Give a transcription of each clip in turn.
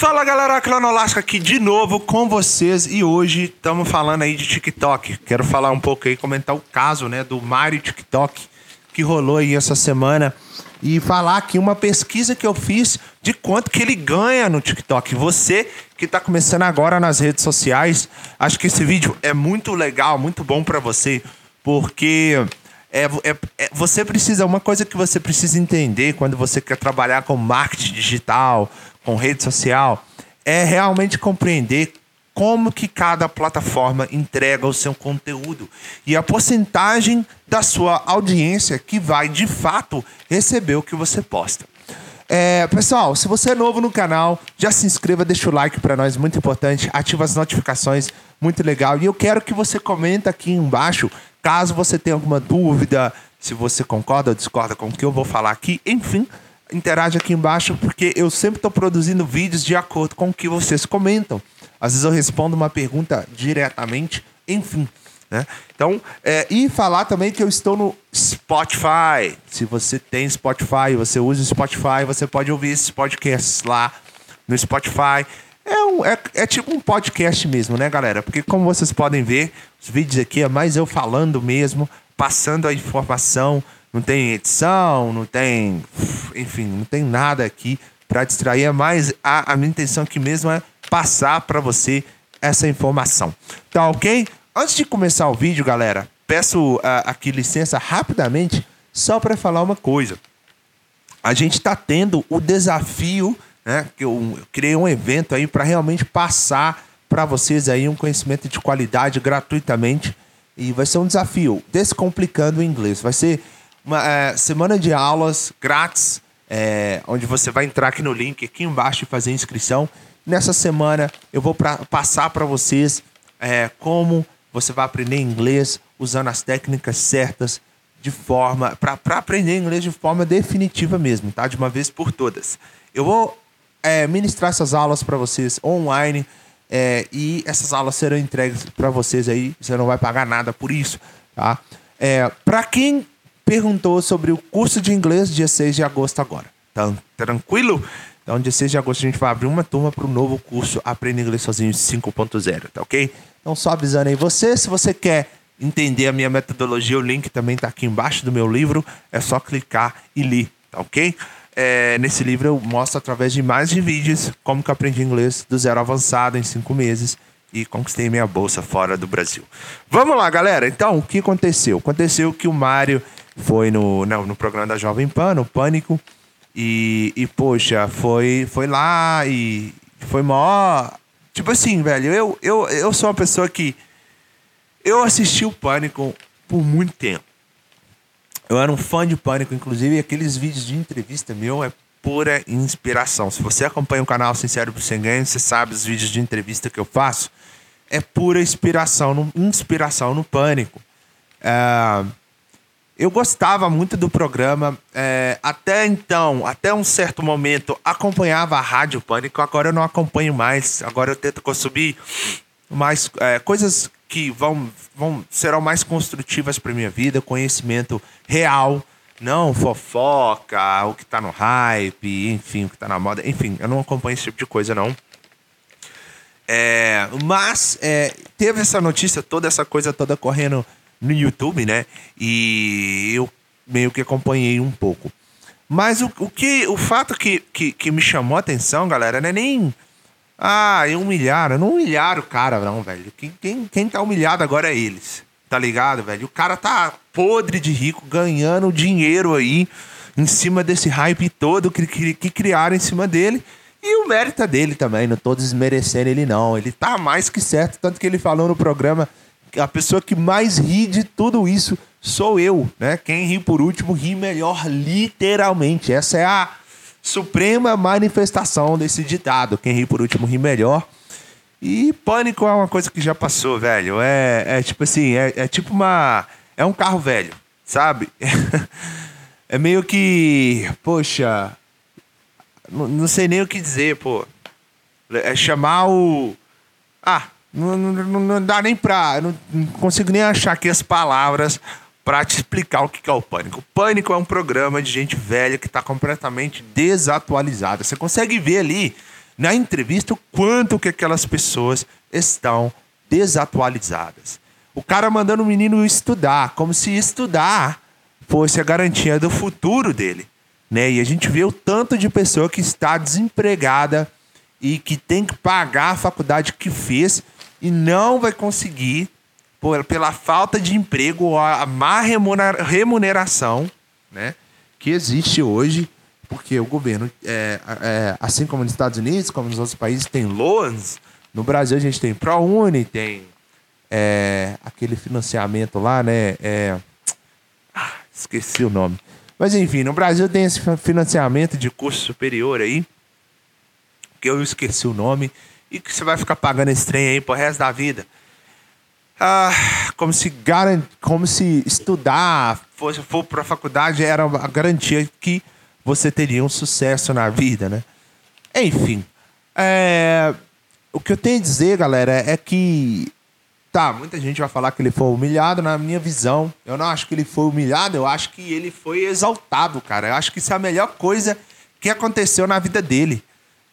Fala galera, Cronolástica aqui de novo com vocês e hoje estamos falando aí de TikTok. Quero falar um pouco aí, comentar o caso né, do Mario TikTok que rolou aí essa semana e falar aqui uma pesquisa que eu fiz de quanto que ele ganha no TikTok. Você que está começando agora nas redes sociais, acho que esse vídeo é muito legal, muito bom para você, porque é, é, é, você precisa, uma coisa que você precisa entender quando você quer trabalhar com marketing digital, com rede social, é realmente compreender como que cada plataforma entrega o seu conteúdo e a porcentagem da sua audiência que vai de fato receber o que você posta. É, pessoal, se você é novo no canal, já se inscreva, deixa o like para nós, muito importante, ativa as notificações, muito legal. E eu quero que você comenta aqui embaixo, caso você tenha alguma dúvida, se você concorda ou discorda com o que eu vou falar aqui, enfim, interage aqui embaixo, porque eu sempre estou produzindo vídeos de acordo com o que vocês comentam. Às vezes eu respondo uma pergunta diretamente, enfim. Né? Então, é, e falar também que eu estou no Spotify. Se você tem Spotify, você usa o Spotify, você pode ouvir esses podcasts lá no Spotify. É, um, é, é, tipo um podcast mesmo, né, galera? Porque como vocês podem ver, os vídeos aqui é mais eu falando mesmo, passando a informação. Não tem edição, não tem. Enfim, não tem nada aqui para distrair. É mais a, a minha intenção aqui mesmo é passar para você essa informação. Tá ok? Antes de começar o vídeo, galera, peço uh, aqui licença rapidamente só para falar uma coisa. A gente está tendo o desafio, né? Que eu, eu criei um evento aí para realmente passar para vocês aí um conhecimento de qualidade gratuitamente e vai ser um desafio descomplicando o inglês. Vai ser uma é, semana de aulas grátis, é, onde você vai entrar aqui no link aqui embaixo e fazer inscrição. Nessa semana eu vou pra, passar para vocês é, como você vai aprender inglês usando as técnicas certas de forma para aprender inglês de forma definitiva mesmo, tá? De uma vez por todas. Eu vou é, ministrar essas aulas para vocês online é, e essas aulas serão entregues para vocês aí. Você não vai pagar nada por isso, tá? É, para quem perguntou sobre o curso de inglês dia 6 de agosto agora, tá tranquilo? Então, dia 6 de agosto, a gente vai abrir uma turma para o novo curso Aprenda Inglês Sozinho 5.0, tá ok? Então, só avisando aí você, se você quer entender a minha metodologia, o link também está aqui embaixo do meu livro, é só clicar e ler, tá ok? É, nesse livro eu mostro através de mais de vídeos como que eu aprendi inglês do zero avançado em cinco meses e conquistei minha bolsa fora do Brasil. Vamos lá, galera. Então, o que aconteceu? Aconteceu que o Mário foi no, no, no programa da Jovem Pan, no Pânico, e, e, poxa, foi, foi lá e foi maior. Tipo assim, velho, eu, eu, eu sou uma pessoa que. Eu assisti o Pânico por muito tempo. Eu era um fã de Pânico, inclusive, aqueles vídeos de entrevista meu é pura inspiração. Se você acompanha o canal Sincero por Sem Ganho, você sabe os vídeos de entrevista que eu faço. É pura inspiração no, inspiração no Pânico. É, eu gostava muito do programa. É, até então, até um certo momento, acompanhava a Rádio Pânico. Agora eu não acompanho mais. Agora eu tento consumir mais é, coisas que vão, vão serão mais construtivas para minha vida, conhecimento real, não fofoca, o que tá no hype, enfim, o que tá na moda. Enfim, eu não acompanho esse tipo de coisa, não. É, mas é, teve essa notícia toda, essa coisa toda correndo no YouTube, né? E eu meio que acompanhei um pouco. Mas o, o que o fato que, que, que me chamou a atenção, galera, não é nem. Ah, humilharam. Não humilharam o cara, não, velho. Quem, quem, quem tá humilhado agora é eles. Tá ligado, velho? O cara tá podre de rico, ganhando dinheiro aí em cima desse hype todo que, que, que criaram em cima dele. E o mérito é dele também, não tô desmerecendo ele, não. Ele tá mais que certo, tanto que ele falou no programa a pessoa que mais ri de tudo isso sou eu, né? Quem ri por último ri melhor, literalmente. Essa é a suprema manifestação desse ditado. Quem ri por último ri melhor. E pânico é uma coisa que já passou, velho. É, é tipo assim, é, é tipo uma. É um carro velho, sabe? é meio que. Poxa. Não, sei nem o que dizer, pô. É chamar o. Ah, não, não, não dá nem pra. Não, não, consigo nem achar aqui as palavras para te explicar o que é o Pânico. O Pânico é um programa de gente velha que está completamente desatualizada. Você consegue ver ali na entrevista o quanto que aquelas pessoas estão desatualizadas. O cara mandando o menino estudar, como se estudar fosse a garantia do futuro dele. Né? E a gente vê o tanto de pessoa que está desempregada e que tem que pagar a faculdade que fez e não vai conseguir, por, pela falta de emprego ou a má remuneração né, que existe hoje, porque o governo, é, é, assim como nos Estados Unidos, como nos outros países, tem loans. No Brasil a gente tem ProUni, tem é, aquele financiamento lá, né? É, ah, esqueci o nome. Mas enfim, no Brasil tem esse financiamento de curso superior aí, que eu esqueci o nome, e que você vai ficar pagando esse trem aí pro resto da vida. Ah, como se garant, como se estudar, fosse for para faculdade era a garantia que você teria um sucesso na vida, né? Enfim, é, o que eu tenho a dizer, galera, é que Tá, muita gente vai falar que ele foi humilhado. Na minha visão, eu não acho que ele foi humilhado, eu acho que ele foi exaltado, cara. Eu acho que isso é a melhor coisa que aconteceu na vida dele.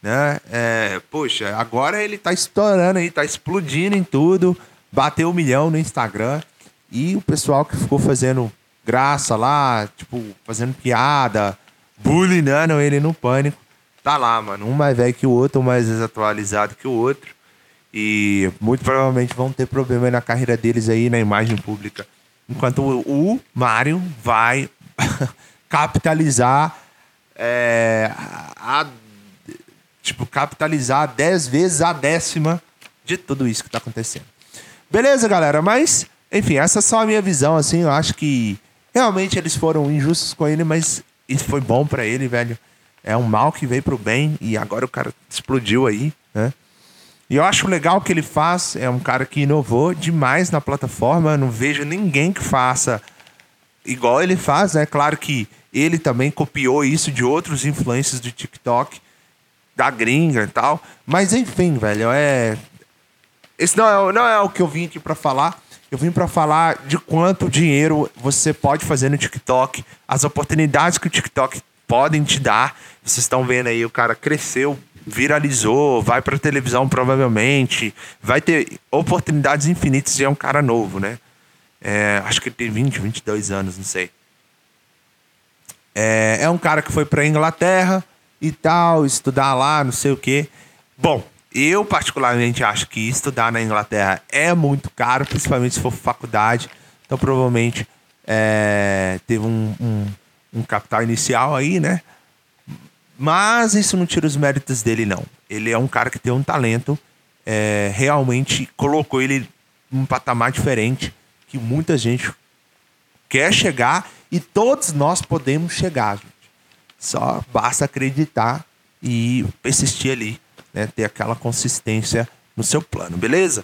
Né? É, poxa, agora ele tá estourando aí, tá explodindo em tudo. Bateu um milhão no Instagram. E o pessoal que ficou fazendo graça lá, tipo, fazendo piada, bullyingando ele no pânico, tá lá, mano. Um mais velho que o outro, um mais desatualizado que o outro. E muito provavelmente vão ter problema na carreira deles aí na imagem pública. Enquanto o, Mario vai capitalizar é, a, tipo, capitalizar 10 vezes a décima de tudo isso que tá acontecendo. Beleza, galera? Mas, enfim, essa é só a minha visão, assim. Eu acho que realmente eles foram injustos com ele, mas isso foi bom para ele, velho. É um mal que veio pro bem e agora o cara explodiu aí, né? E eu acho legal o que ele faz. É um cara que inovou demais na plataforma. Eu não vejo ninguém que faça igual ele faz. É né? claro que ele também copiou isso de outros influencers do TikTok, da gringa e tal. Mas enfim, velho, é. Esse não é, não é o que eu vim aqui para falar. Eu vim para falar de quanto dinheiro você pode fazer no TikTok, as oportunidades que o TikTok podem te dar. Vocês estão vendo aí, o cara cresceu viralizou, vai pra televisão provavelmente, vai ter oportunidades infinitas e é um cara novo, né? É, acho que ele tem 20, 22 anos, não sei. É, é um cara que foi pra Inglaterra e tal, estudar lá, não sei o quê. Bom, eu particularmente acho que estudar na Inglaterra é muito caro, principalmente se for faculdade. Então provavelmente é, teve um, um, um capital inicial aí, né? Mas isso não tira os méritos dele, não. Ele é um cara que tem um talento, é, realmente colocou ele num patamar diferente que muita gente quer chegar e todos nós podemos chegar, gente. Só basta acreditar e persistir ali, né? Ter aquela consistência no seu plano, beleza?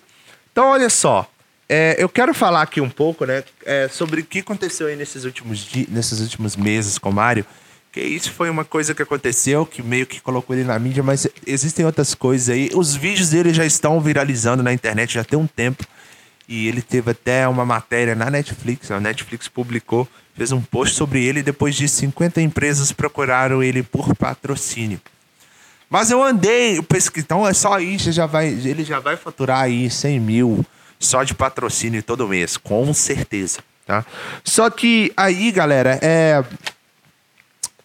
Então, olha só. É, eu quero falar aqui um pouco, né? É, sobre o que aconteceu aí nesses últimos, nesses últimos meses com o Mário. Que isso foi uma coisa que aconteceu, que meio que colocou ele na mídia, mas existem outras coisas aí. Os vídeos dele já estão viralizando na internet já tem um tempo. E ele teve até uma matéria na Netflix, a Netflix publicou, fez um post sobre ele. Depois de 50 empresas procuraram ele por patrocínio. Mas eu andei, eu pensei, então é só isso, já vai, ele já vai faturar aí 100 mil só de patrocínio todo mês, com certeza, tá? Só que aí, galera, é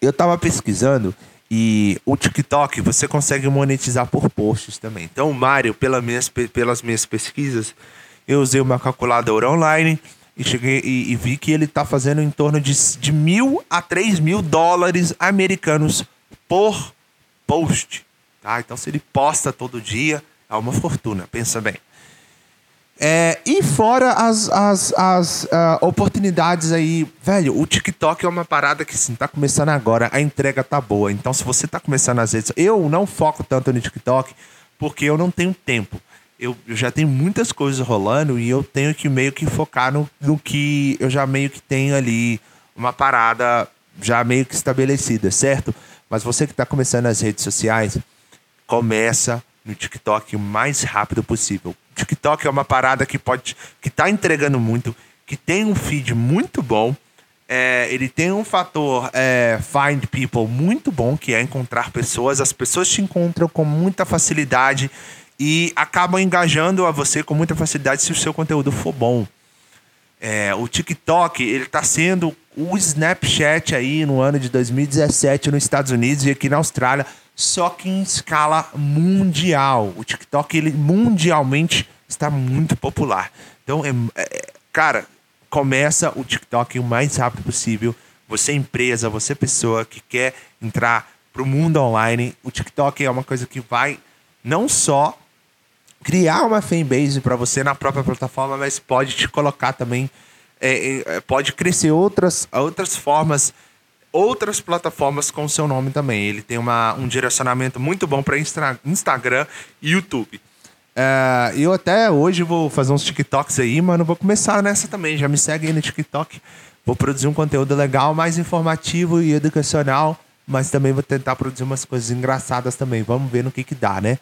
eu tava pesquisando e o TikTok você consegue monetizar por posts também. Então, o Mário, minhas, pelas minhas pesquisas, eu usei uma calculadora online e cheguei e, e vi que ele está fazendo em torno de, de mil a três mil dólares americanos por post. Tá? Então, se ele posta todo dia, é uma fortuna. Pensa bem. É, e fora as, as, as uh, oportunidades aí, velho, o TikTok é uma parada que sim, tá começando agora, a entrega tá boa. Então, se você tá começando às redes, eu não foco tanto no TikTok porque eu não tenho tempo. Eu, eu, já tenho muitas coisas rolando e eu tenho que meio que focar no, no que eu já meio que tenho ali uma parada já meio que estabelecida, certo? Mas você que está começando nas redes sociais, começa no TikTok o mais rápido possível. TikTok é uma parada que pode que tá entregando muito, que tem um feed muito bom, É, ele tem um fator é, find people muito bom, que é encontrar pessoas. As pessoas te encontram com muita facilidade e acabam engajando a você com muita facilidade se o seu conteúdo for bom. É, o TikTok, ele está sendo o Snapchat aí no ano de 2017 nos Estados Unidos e aqui na Austrália, só que em escala mundial. O TikTok, ele mundialmente está muito popular. Então, é, é, cara, começa o TikTok o mais rápido possível. Você empresa, você pessoa que quer entrar para o mundo online, o TikTok é uma coisa que vai não só criar uma fanbase para você na própria plataforma, mas pode te colocar também, é, é, pode crescer outras, outras formas, outras plataformas com seu nome também. Ele tem uma, um direcionamento muito bom para Insta, Instagram e YouTube. É, eu até hoje vou fazer uns TikToks aí, mano. Vou começar nessa também. Já me segue aí no TikTok. Vou produzir um conteúdo legal, mais informativo e educacional. Mas também vou tentar produzir umas coisas engraçadas também. Vamos ver no que que dá, né?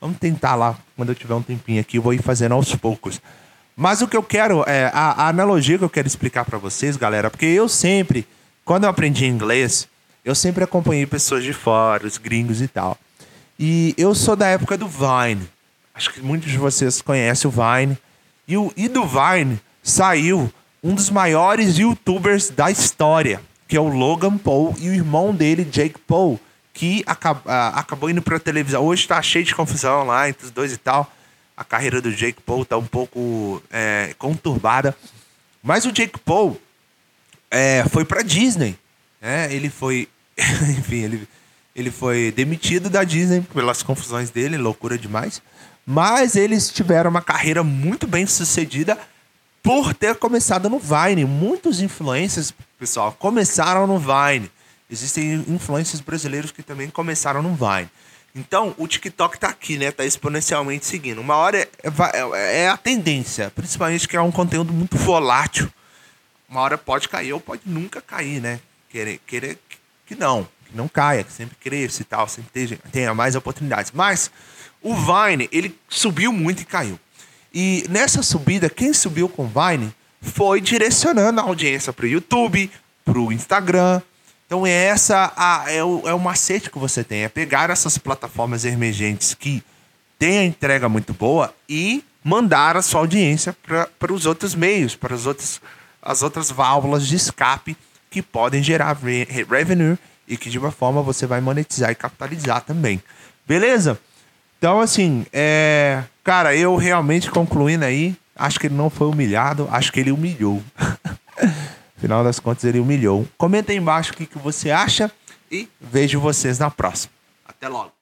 Vamos tentar lá, quando eu tiver um tempinho aqui, eu vou ir fazendo aos poucos. Mas o que eu quero, é, a, a analogia que eu quero explicar para vocês, galera, porque eu sempre, quando eu aprendi inglês, eu sempre acompanhei pessoas de fora, os gringos e tal. E eu sou da época do Vine. Acho que muitos de vocês conhecem o Vine. E, o, e do Vine saiu um dos maiores youtubers da história, que é o Logan Paul e o irmão dele, Jake Paul que acab acabou indo pra televisão. Hoje tá cheio de confusão lá entre os dois e tal. A carreira do Jake Paul tá um pouco é, conturbada. Mas o Jake Paul é, foi pra Disney. Né? Ele foi. enfim, ele, ele foi demitido da Disney pelas confusões dele, loucura demais. Mas eles tiveram uma carreira muito bem sucedida por ter começado no Vine. Muitos influencers, pessoal, começaram no Vine. Existem influências brasileiros que também começaram no Vine. Então, o TikTok tá aqui, né? Tá exponencialmente seguindo. Uma hora é, é, é, a tendência, principalmente que é um conteúdo muito volátil. Uma hora pode cair ou pode nunca cair, né? Querer, querer que não, que não caia, que sempre cresça e tal, sempre tenha, mais oportunidades. Mas o Vine, ele subiu muito e caiu. E nessa subida, quem subiu com o Vine foi direcionando a audiência para o YouTube, para o Instagram, então é essa a, é, o, é o macete que você tem, é pegar essas plataformas emergentes que têm a entrega muito boa e mandar a sua audiência para os outros meios, para as outras, as outras válvulas de escape que podem gerar re, revenue e que de uma forma você vai monetizar e capitalizar também. Beleza? Então, assim, é... cara, eu realmente concluindo aí, acho que ele não foi humilhado, acho que ele humilhou. Final das contas, ele humilhou. Comenta aí embaixo o que, que você acha e vejo vocês na próxima. Até logo.